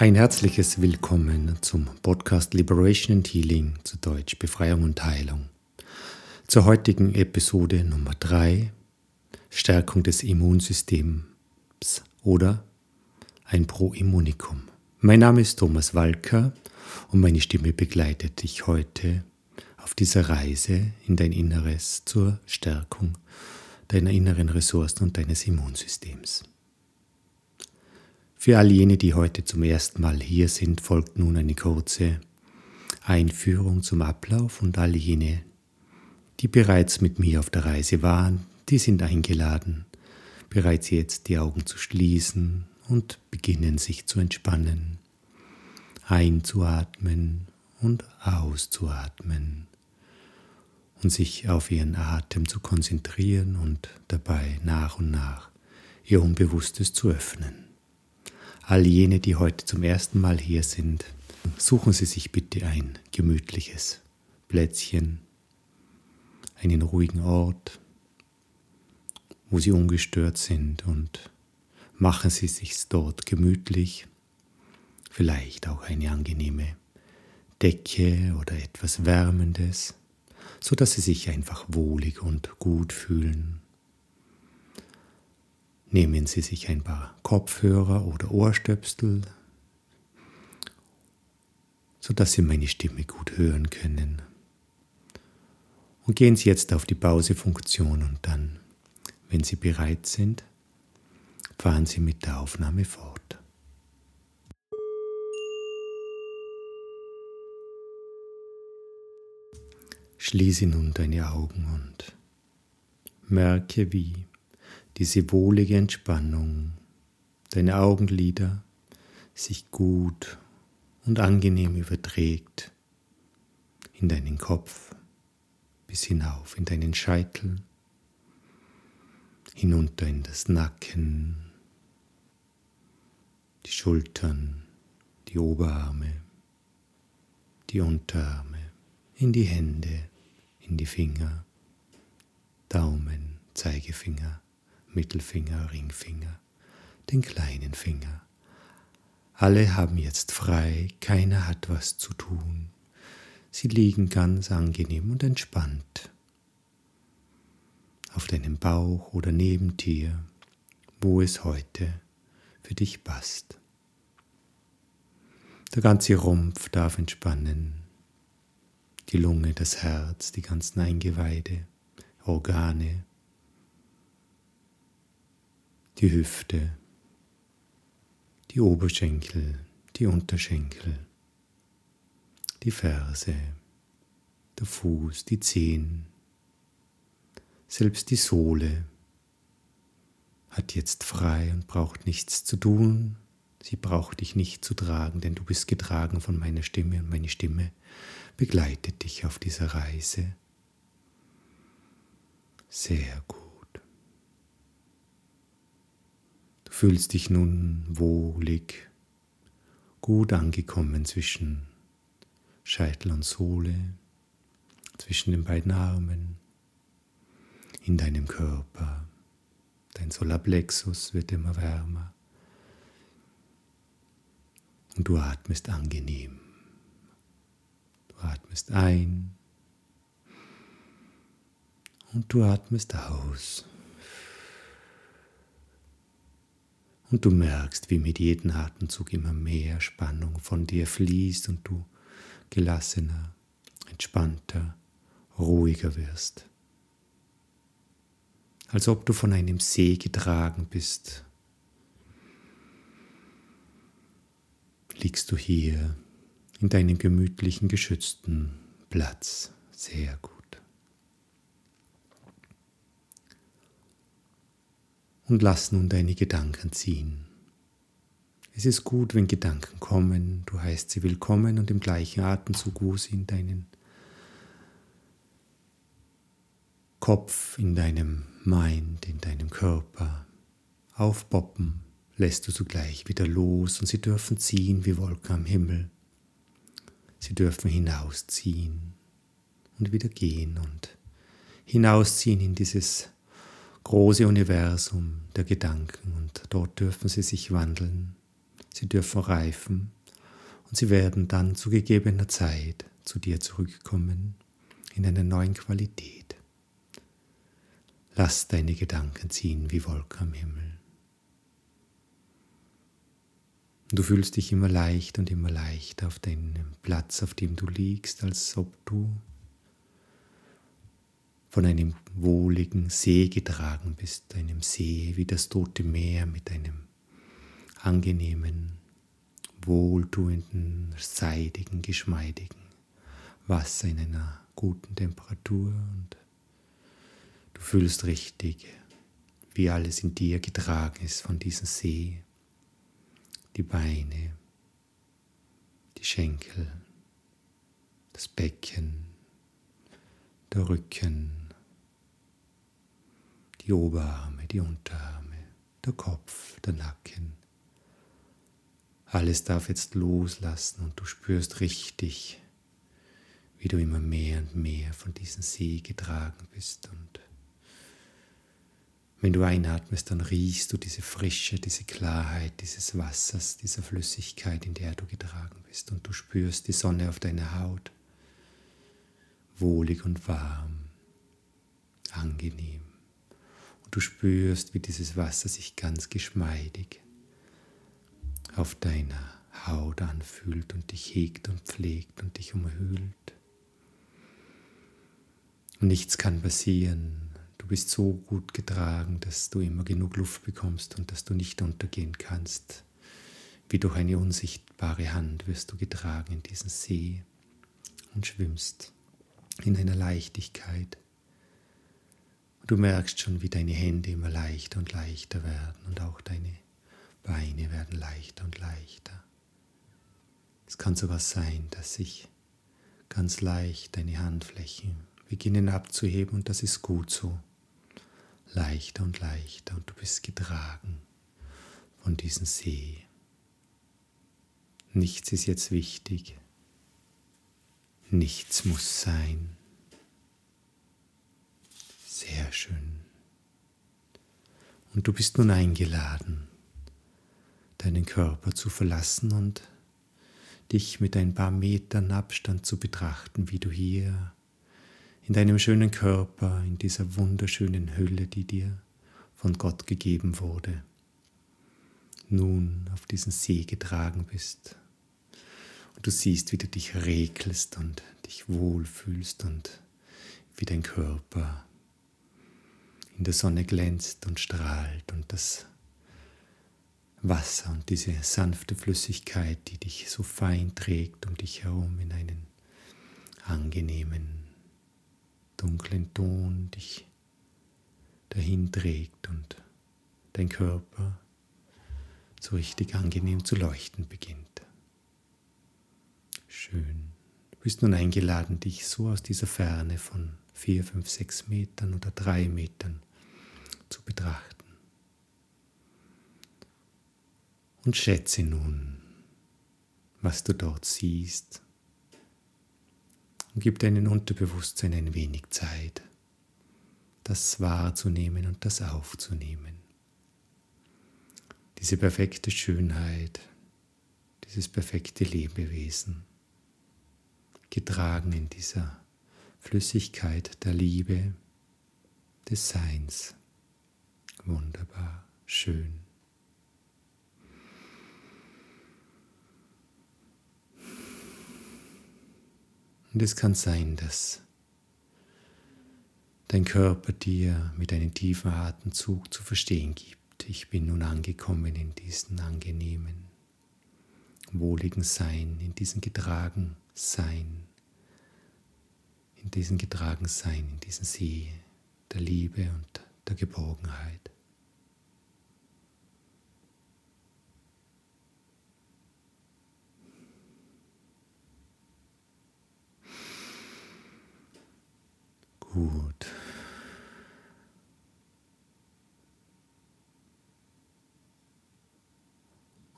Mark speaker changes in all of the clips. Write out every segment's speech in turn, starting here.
Speaker 1: Ein herzliches Willkommen zum Podcast Liberation and Healing, zu Deutsch Befreiung und Heilung. Zur heutigen Episode Nummer 3, Stärkung des Immunsystems oder ein Proimmunikum. Mein Name ist Thomas Walker und meine Stimme begleitet dich heute auf dieser Reise in dein Inneres zur Stärkung deiner inneren Ressourcen und deines Immunsystems. Für all jene, die heute zum ersten Mal hier sind, folgt nun eine kurze Einführung zum Ablauf und all jene, die bereits mit mir auf der Reise waren, die sind eingeladen, bereits jetzt die Augen zu schließen und beginnen sich zu entspannen, einzuatmen und auszuatmen und sich auf ihren Atem zu konzentrieren und dabei nach und nach ihr Unbewusstes zu öffnen all jene, die heute zum ersten Mal hier sind, suchen Sie sich bitte ein gemütliches Plätzchen, einen ruhigen Ort, wo Sie ungestört sind und machen Sie sich dort gemütlich, vielleicht auch eine angenehme Decke oder etwas Wärmendes, so dass Sie sich einfach wohlig und gut fühlen Nehmen Sie sich ein paar Kopfhörer oder Ohrstöpsel, sodass Sie meine Stimme gut hören können. Und gehen Sie jetzt auf die Pausefunktion und dann, wenn Sie bereit sind, fahren Sie mit der Aufnahme fort. Schließe nun deine Augen und merke, wie diese wohlige Entspannung, deine Augenlider sich gut und angenehm überträgt in deinen Kopf bis hinauf in deinen Scheitel, hinunter in das Nacken, die Schultern, die Oberarme, die Unterarme, in die Hände, in die Finger, Daumen, Zeigefinger, Mittelfinger, Ringfinger, den kleinen Finger. Alle haben jetzt frei, keiner hat was zu tun. Sie liegen ganz angenehm und entspannt auf deinem Bauch oder neben dir, wo es heute für dich passt. Der ganze Rumpf darf entspannen, die Lunge, das Herz, die ganzen Eingeweide, Organe, die Hüfte, die Oberschenkel, die Unterschenkel, die Ferse, der Fuß, die Zehen, selbst die Sohle hat jetzt frei und braucht nichts zu tun. Sie braucht dich nicht zu tragen, denn du bist getragen von meiner Stimme und meine Stimme begleitet dich auf dieser Reise. Sehr gut. Fühlst dich nun wohlig, gut angekommen zwischen Scheitel und Sohle, zwischen den beiden Armen, in deinem Körper. Dein Solarplexus wird immer wärmer und du atmest angenehm. Du atmest ein und du atmest aus. Und du merkst, wie mit jedem Atemzug immer mehr Spannung von dir fließt und du gelassener, entspannter, ruhiger wirst. Als ob du von einem See getragen bist. Liegst du hier in deinem gemütlichen, geschützten Platz. Sehr gut. Und lass nun deine Gedanken ziehen. Es ist gut, wenn Gedanken kommen, du heißt sie willkommen und im gleichen Atemzug, wo sie in deinen Kopf, in deinem Mind, in deinem Körper aufpoppen, lässt du zugleich wieder los und sie dürfen ziehen wie Wolken am Himmel. Sie dürfen hinausziehen und wieder gehen und hinausziehen in dieses große Universum der Gedanken und dort dürfen sie sich wandeln Sie dürfen reifen und sie werden dann zu gegebener Zeit zu dir zurückkommen in einer neuen Qualität. Lass deine Gedanken ziehen wie Wolken am Himmel. Du fühlst dich immer leicht und immer leichter auf deinem Platz, auf dem du liegst, als ob du von einem wohligen See getragen bist, einem See wie das tote Meer mit einem angenehmen, wohltuenden, seidigen, geschmeidigen Wasser in einer guten Temperatur. Und du fühlst richtig, wie alles in dir getragen ist von diesem See, die Beine, die Schenkel, das Becken, der Rücken, die Oberarme, die Unterarme, der Kopf, der Nacken. Alles darf jetzt loslassen und du spürst richtig, wie du immer mehr und mehr von diesem See getragen bist. Und wenn du einatmest, dann riechst du diese Frische, diese Klarheit dieses Wassers, dieser Flüssigkeit, in der du getragen bist. Und du spürst die Sonne auf deiner Haut, wohlig und warm, angenehm. Und du spürst, wie dieses Wasser sich ganz geschmeidig auf deiner Haut anfühlt und dich hegt und pflegt und dich umhüllt. Und nichts kann passieren. Du bist so gut getragen, dass du immer genug Luft bekommst und dass du nicht untergehen kannst. Wie durch eine unsichtbare Hand wirst du getragen in diesen See und schwimmst in einer Leichtigkeit Du merkst schon, wie deine Hände immer leichter und leichter werden und auch deine Beine werden leichter und leichter. Es kann sogar sein, dass sich ganz leicht deine Handflächen beginnen abzuheben und das ist gut so. Leichter und leichter und du bist getragen von diesem See. Nichts ist jetzt wichtig. Nichts muss sein. Sehr schön. Und du bist nun eingeladen, deinen Körper zu verlassen und dich mit ein paar Metern Abstand zu betrachten, wie du hier in deinem schönen Körper, in dieser wunderschönen Hülle, die dir von Gott gegeben wurde, nun auf diesen See getragen bist. Und du siehst, wie du dich regelst und dich wohlfühlst und wie dein Körper in der Sonne glänzt und strahlt und das Wasser und diese sanfte Flüssigkeit, die dich so fein trägt um dich herum in einen angenehmen, dunklen Ton, dich dahin trägt und dein Körper so richtig angenehm zu leuchten beginnt. Schön. Du bist nun eingeladen, dich so aus dieser Ferne von vier, fünf, sechs Metern oder drei Metern zu betrachten. Und schätze nun, was du dort siehst. Und gib deinem Unterbewusstsein ein wenig Zeit, das wahrzunehmen und das aufzunehmen. Diese perfekte Schönheit, dieses perfekte Lebewesen, getragen in dieser Flüssigkeit der Liebe, des Seins. Wunderbar, schön. Und es kann sein, dass dein Körper dir mit einem tiefen Atemzug zu verstehen gibt. Ich bin nun angekommen in diesen angenehmen, wohligen Sein, in diesem getragen Sein, in diesem getragen Sein, in diesem See der Liebe und der Geborgenheit. Gut.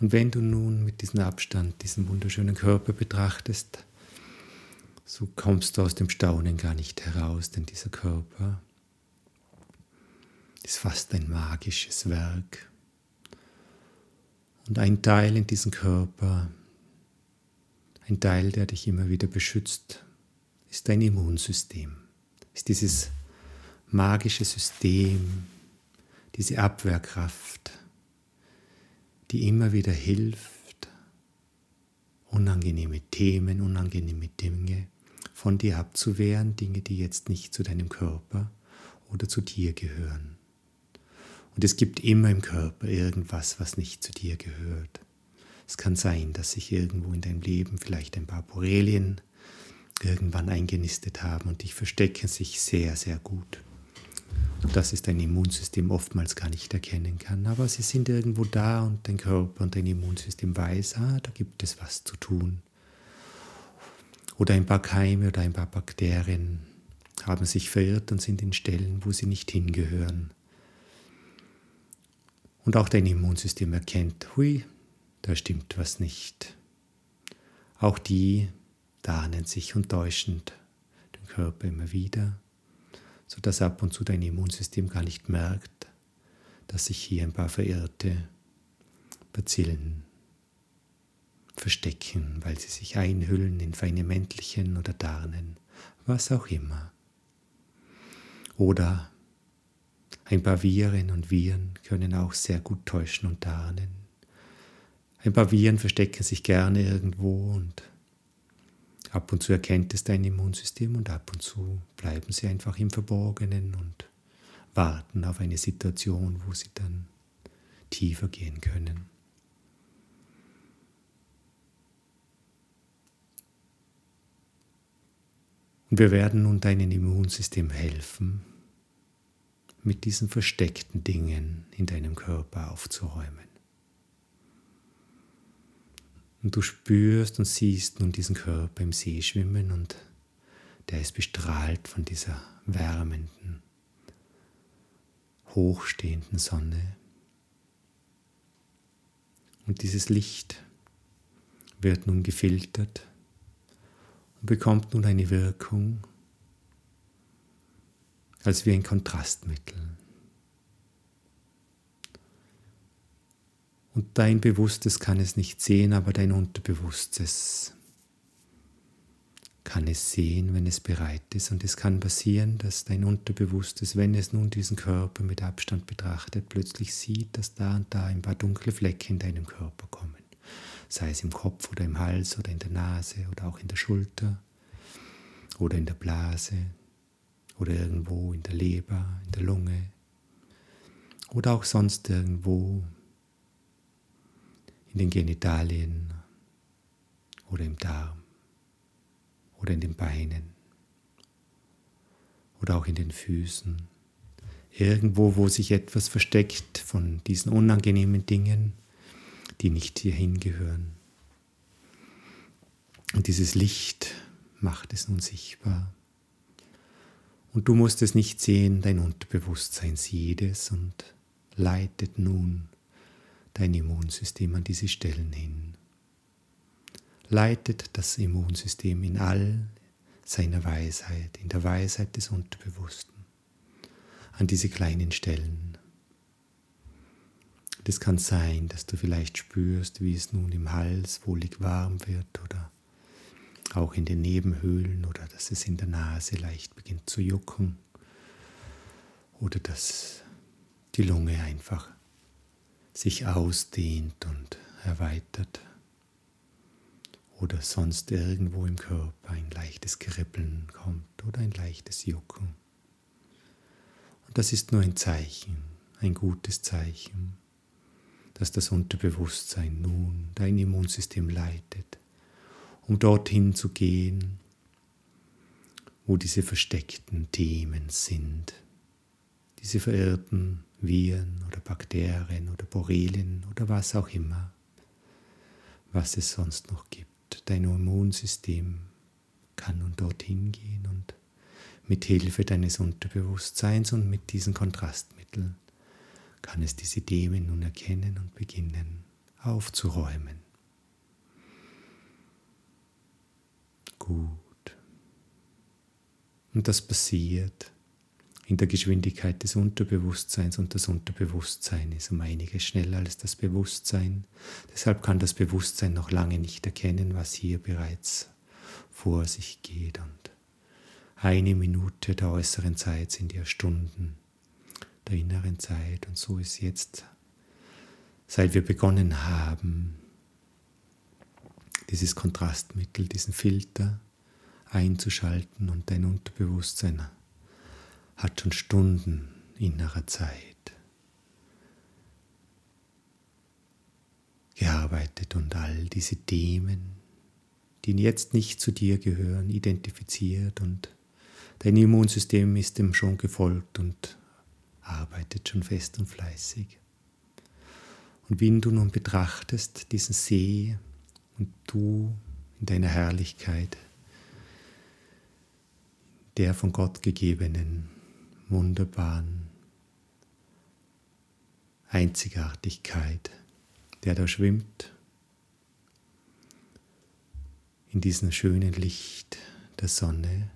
Speaker 1: Und wenn du nun mit diesem Abstand diesen wunderschönen Körper betrachtest, so kommst du aus dem Staunen gar nicht heraus, denn dieser Körper ist fast ein magisches Werk. Und ein Teil in diesem Körper, ein Teil, der dich immer wieder beschützt, ist dein Immunsystem. Ist dieses magische System, diese Abwehrkraft, die immer wieder hilft, unangenehme Themen, unangenehme Dinge von dir abzuwehren, Dinge, die jetzt nicht zu deinem Körper oder zu dir gehören. Und es gibt immer im Körper irgendwas, was nicht zu dir gehört. Es kann sein, dass sich irgendwo in deinem Leben vielleicht ein paar Borrelien irgendwann eingenistet haben und dich verstecken sich sehr, sehr gut. Und das ist dein Immunsystem oftmals gar nicht erkennen kann. Aber sie sind irgendwo da und dein Körper und dein Immunsystem weiß, ah, da gibt es was zu tun. Oder ein paar Keime oder ein paar Bakterien haben sich verirrt und sind in Stellen, wo sie nicht hingehören. Und auch dein Immunsystem erkennt, hui, da stimmt was nicht. Auch die tarnen sich und täuschen den Körper immer wieder, sodass ab und zu dein Immunsystem gar nicht merkt, dass sich hier ein paar verirrte Bazillen verstecken, weil sie sich einhüllen in feine Mäntelchen oder Darnen, was auch immer. Oder ein paar Viren und Viren können auch sehr gut täuschen und tarnen. Ein paar Viren verstecken sich gerne irgendwo und ab und zu erkennt es dein Immunsystem und ab und zu bleiben sie einfach im Verborgenen und warten auf eine Situation, wo sie dann tiefer gehen können. Und wir werden nun deinem Immunsystem helfen, mit diesen versteckten Dingen in deinem Körper aufzuräumen. Und du spürst und siehst nun diesen Körper im See schwimmen und der ist bestrahlt von dieser wärmenden, hochstehenden Sonne. Und dieses Licht wird nun gefiltert und bekommt nun eine Wirkung, als wie ein Kontrastmittel. Und dein Bewusstes kann es nicht sehen, aber dein Unterbewusstes kann es sehen, wenn es bereit ist. Und es kann passieren, dass dein Unterbewusstes, wenn es nun diesen Körper mit Abstand betrachtet, plötzlich sieht, dass da und da ein paar dunkle Flecke in deinem Körper kommen. Sei es im Kopf oder im Hals oder in der Nase oder auch in der Schulter oder in der Blase oder irgendwo in der Leber, in der Lunge oder auch sonst irgendwo in den Genitalien oder im Darm oder in den Beinen oder auch in den Füßen. Irgendwo, wo sich etwas versteckt von diesen unangenehmen Dingen, die nicht hierhin gehören. Und dieses Licht macht es nun sichtbar. Und du musst es nicht sehen, dein Unterbewusstsein sieht es und leitet nun dein Immunsystem an diese Stellen hin. Leitet das Immunsystem in all seiner Weisheit, in der Weisheit des Unterbewussten, an diese kleinen Stellen. Es kann sein, dass du vielleicht spürst, wie es nun im Hals wohlig warm wird oder auch in den Nebenhöhlen oder dass es in der Nase leicht beginnt zu jucken oder dass die Lunge einfach sich ausdehnt und erweitert oder sonst irgendwo im Körper ein leichtes Kribbeln kommt oder ein leichtes Jucken. Und das ist nur ein Zeichen, ein gutes Zeichen, dass das Unterbewusstsein nun dein Immunsystem leitet um dorthin zu gehen, wo diese versteckten Themen sind, diese verirrten Viren oder Bakterien oder Borrelien oder was auch immer, was es sonst noch gibt. Dein Immunsystem kann nun dorthin gehen und mit Hilfe deines Unterbewusstseins und mit diesen Kontrastmitteln kann es diese Themen nun erkennen und beginnen aufzuräumen. gut. Und das passiert, in der Geschwindigkeit des Unterbewusstseins und das Unterbewusstsein ist um einiges schneller als das Bewusstsein. Deshalb kann das Bewusstsein noch lange nicht erkennen, was hier bereits vor sich geht. Und eine Minute der äußeren Zeit sind ja Stunden der inneren Zeit. Und so ist jetzt, seit wir begonnen haben, dieses Kontrastmittel, diesen Filter einzuschalten und dein Unterbewusstsein hat schon Stunden innerer Zeit gearbeitet und all diese Themen, die jetzt nicht zu dir gehören, identifiziert und dein Immunsystem ist dem schon gefolgt und arbeitet schon fest und fleißig. Und wenn du nun betrachtest diesen See und du in deiner Herrlichkeit, der von Gott gegebenen, wunderbaren Einzigartigkeit, der da schwimmt in diesem schönen Licht der Sonne,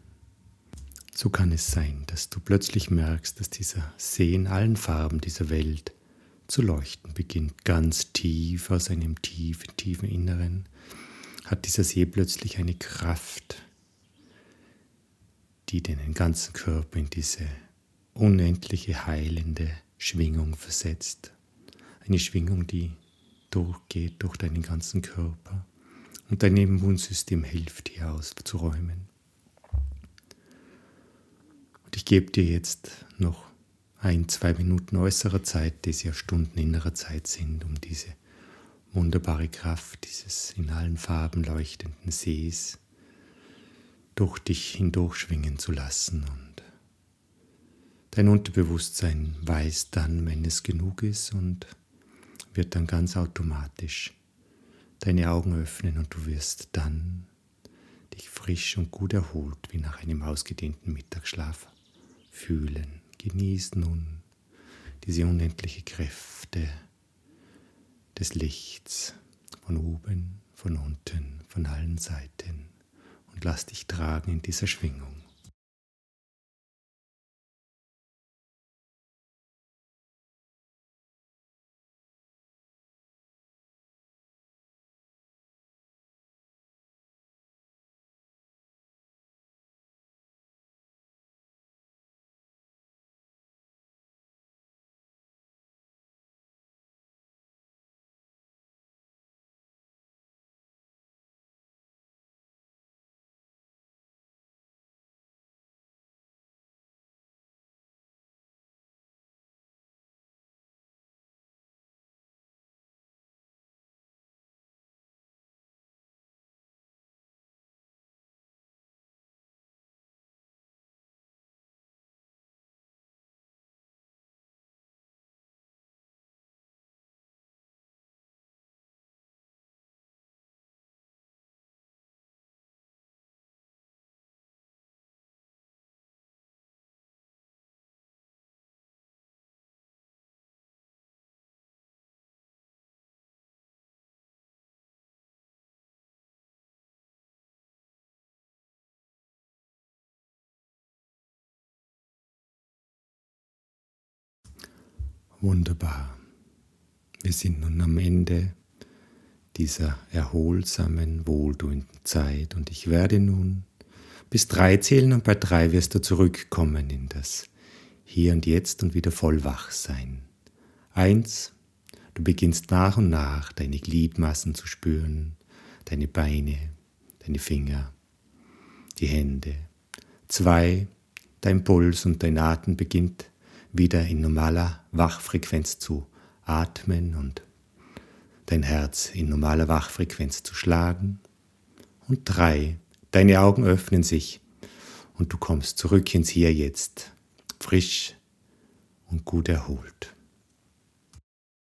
Speaker 1: so kann es sein, dass du plötzlich merkst, dass dieser See in allen Farben dieser Welt zu leuchten beginnt. Ganz tief aus einem tiefen, tiefen Inneren hat dieser See plötzlich eine Kraft, die den ganzen Körper in diese unendliche heilende Schwingung versetzt. Eine Schwingung, die durchgeht durch deinen ganzen Körper und dein Immunsystem hilft hier auszuräumen. Und ich gebe dir jetzt noch ein, zwei Minuten äußerer Zeit, die ja Stunden innerer Zeit sind, um diese wunderbare Kraft dieses in allen Farben leuchtenden Sees durch dich hindurchschwingen zu lassen. Und dein Unterbewusstsein weiß dann, wenn es genug ist und wird dann ganz automatisch deine Augen öffnen und du wirst dann dich frisch und gut erholt wie nach einem ausgedehnten Mittagsschlaf fühlen. Genieß nun diese unendliche Kräfte des Lichts von oben, von unten, von allen Seiten und lass dich tragen in dieser Schwingung. Wunderbar. Wir sind nun am Ende dieser erholsamen, wohltuenden Zeit und ich werde nun bis drei zählen und bei drei wirst du zurückkommen in das Hier und Jetzt und wieder voll wach sein. Eins, du beginnst nach und nach deine Gliedmassen zu spüren, deine Beine, deine Finger, die Hände. Zwei, dein Puls und dein Atem beginnt wieder in normaler Wachfrequenz zu atmen und dein Herz in normaler Wachfrequenz zu schlagen. Und drei, deine Augen öffnen sich und du kommst zurück ins Hier jetzt, frisch und gut erholt.